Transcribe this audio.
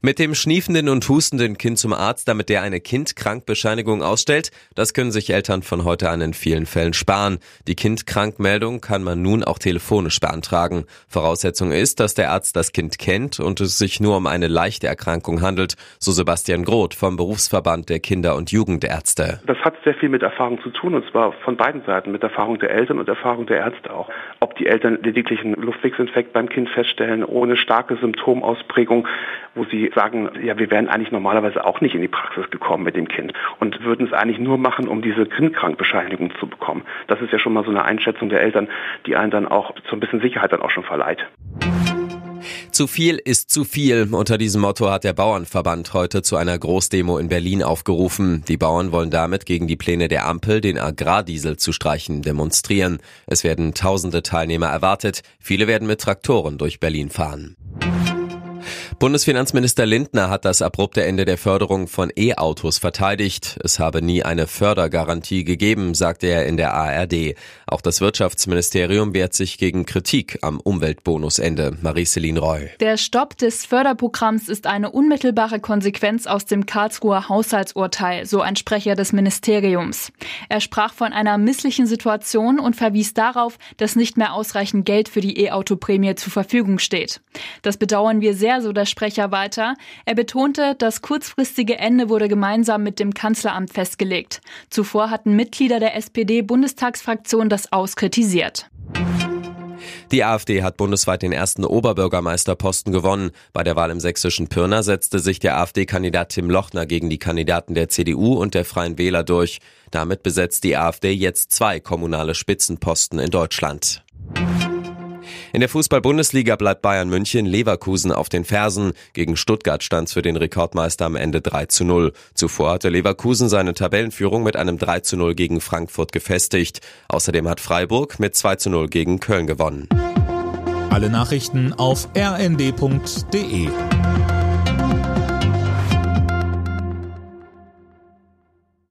Mit dem schniefenden und hustenden Kind zum Arzt, damit der eine Kindkrankbescheinigung ausstellt, das können sich Eltern von heute an in vielen Fällen sparen. Die Kindkrankmeldung kann man nun auch telefonisch beantragen. Voraussetzung ist, dass der Arzt das Kind kennt und es sich nur um eine leichte Erkrankung handelt, so Sebastian Groth vom Berufsverband der Kinder- und Jugendärzte. Das hat sehr viel mit Erfahrung zu tun und zwar von beiden Seiten, mit Erfahrung der Eltern und Erfahrung der Ärzte auch. Ob die Eltern lediglich einen Luftwegsinfekt beim Kind feststellen, ohne starke Symptomausprägung, wo sie sagen, ja, wir wären eigentlich normalerweise auch nicht in die Praxis gekommen mit dem Kind und würden es eigentlich nur machen, um diese Kindkrankbescheinigung zu bekommen. Das ist ja schon mal so eine Einschätzung der Eltern, die einen dann auch so ein bisschen Sicherheit dann auch schon verleiht. Zu viel ist zu viel. Unter diesem Motto hat der Bauernverband heute zu einer Großdemo in Berlin aufgerufen. Die Bauern wollen damit gegen die Pläne der Ampel, den Agrardiesel zu streichen, demonstrieren. Es werden tausende Teilnehmer erwartet. Viele werden mit Traktoren durch Berlin fahren. Bundesfinanzminister Lindner hat das abrupte Ende der Förderung von E-Autos verteidigt. Es habe nie eine Fördergarantie gegeben, sagte er in der ARD. Auch das Wirtschaftsministerium wehrt sich gegen Kritik am Umweltbonusende. Marie-Céline Roy. Der Stopp des Förderprogramms ist eine unmittelbare Konsequenz aus dem Karlsruher Haushaltsurteil, so ein Sprecher des Ministeriums. Er sprach von einer misslichen Situation und verwies darauf, dass nicht mehr ausreichend Geld für die E-Auto-Prämie zur Verfügung steht. Das bedauern wir sehr, so das Sprecher weiter. Er betonte, das kurzfristige Ende wurde gemeinsam mit dem Kanzleramt festgelegt. Zuvor hatten Mitglieder der SPD-Bundestagsfraktion das auskritisiert. Die AfD hat bundesweit den ersten Oberbürgermeisterposten gewonnen. Bei der Wahl im sächsischen Pirna setzte sich der AfD-Kandidat Tim Lochner gegen die Kandidaten der CDU und der Freien Wähler durch. Damit besetzt die AfD jetzt zwei kommunale Spitzenposten in Deutschland. In der Fußball-Bundesliga bleibt Bayern München Leverkusen auf den Fersen. Gegen Stuttgart stand für den Rekordmeister am Ende 3 zu 0. Zuvor hatte Leverkusen seine Tabellenführung mit einem 3 zu 0 gegen Frankfurt gefestigt. Außerdem hat Freiburg mit 2 zu 0 gegen Köln gewonnen. Alle Nachrichten auf rnd.de